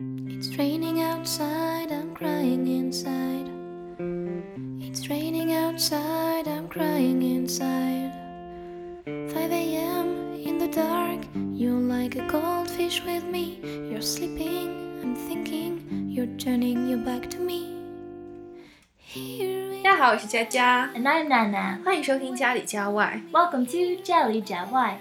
It's raining outside, I'm crying inside. It's raining outside, I'm crying inside. 5 a.m. in the dark, you're like a goldfish with me. You're sleeping, I'm thinking, you're turning your back to me. Here we 大家好，我是佳佳， And I'm Nana. 欢迎收听家里家外。 Welcome to 家里家外。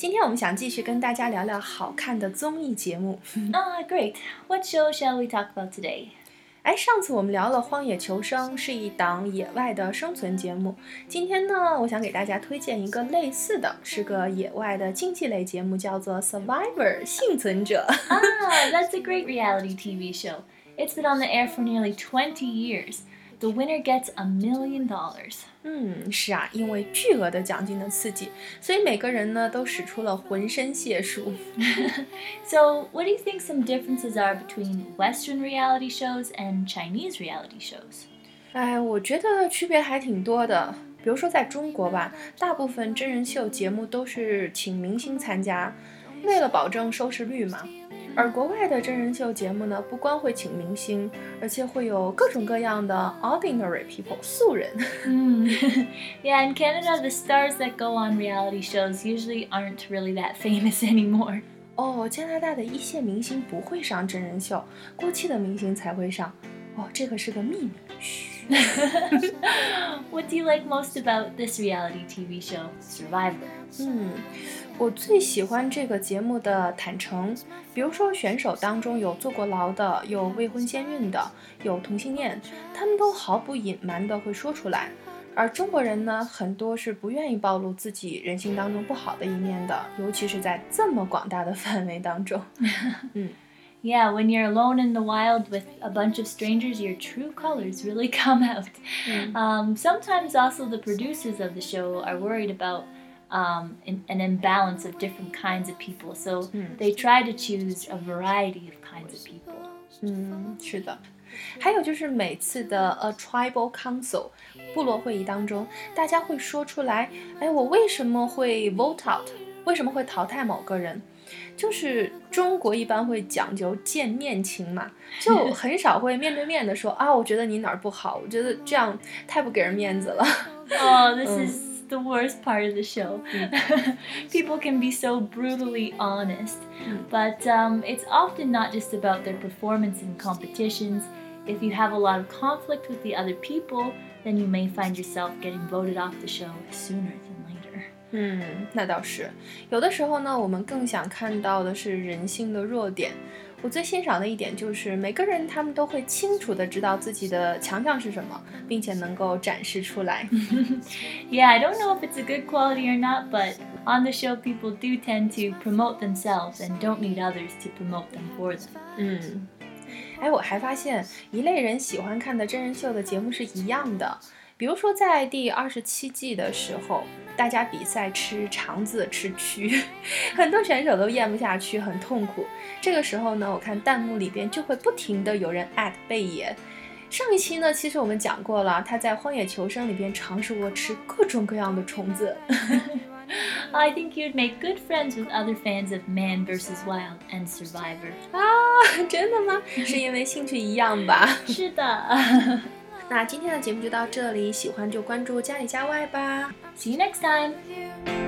今天我们想继续跟大家聊聊好看的综艺节目。Ah, great. What show shall we talk about today? 哎，上次我们聊了《荒野求生》，是一档野外的生存节目。今天呢，我想给大家推荐一个类似的，是个野外的竞技类节目，叫做《Survivor》幸存者。Ah, that's a great reality TV show. It's been on the air for nearly twenty years. The winner gets a million dollars. 嗯，是啊，因为巨额的奖金的刺激，所以每个人呢都使出了浑身解数。 So, what do you think some differences are between Western reality shows and Chinese reality shows? 哎，我觉得区别还挺多的。比如说在中国吧，大部分真人秀节目都是请明星参加， 为了保证收视率嘛。而国外的真人秀节目呢，不光会请明星，而且会有各种各样的 ordinary people 素人。Hmm. yeah, in Canada, the stars that go on reality shows usually aren't really that famous anymore. 哦，加拿大的一线明星不会上真人秀，过气的明星才会上。哦，这个是个秘密。嘘。what do you like most about this reality TV show, Survivor? 嗯，我最喜欢这个节目的坦诚。比如说，选手当中有坐过牢的，有未婚先孕的，有同性恋，他们都毫不隐瞒的会说出来。而中国人呢，很多是不愿意暴露自己人性当中不好的一面的，尤其是在这么广大的范围当中。Yeah, when you're alone in the wild with a bunch of strangers, your true colors really come out. Um, sometimes also the producers of the show are worried about um, an, an imbalance of different kinds of people, so they try to choose a variety of kinds of people. 嗯，是的。还有就是每次的 a tribal council 部落会议当中，大家会说出来，哎，我为什么会 vote out？为什么会淘汰某个人？ 就是中国一般会讲究见面情嘛，就很少会面对面的说啊，我觉得你哪儿不好，我觉得这样太不给人面子了。 Oh, this is the worst part of the show. People can be so brutally honest, but um, it's often not just about their performance in competitions. If you have a lot of conflict with the other people, then you may find yourself getting voted off the show sooner than later. 嗯，那倒是。有的时候呢，我们更想看到的是人性的弱点。我最欣赏的一点就是每个人他们都会清楚的知道自己的强项是什么，并且能够展示出来。Yeah, I don't know if it's a good quality or not, but on the show, people do tend to promote themselves and don't need others to promote them for them. 嗯，哎，我还发现一类人喜欢看的真人秀的节目是一样的。比如说在第二十七季的时候，大家比赛吃肠子、吃蛆，很多选手都咽不下去，很痛苦。这个时候呢，我看弹幕里边就会不停的有人艾特贝爷。上一期呢，其实我们讲过了，他在《荒野求生》里边尝试过吃各种各样的虫子。I think you'd make good friends with other fans of Man vs. Wild and Survivor. 啊，真的吗？是因为兴趣一样吧？是的。那今天的节目就到这里，喜欢就关注家里家外吧。See you next time.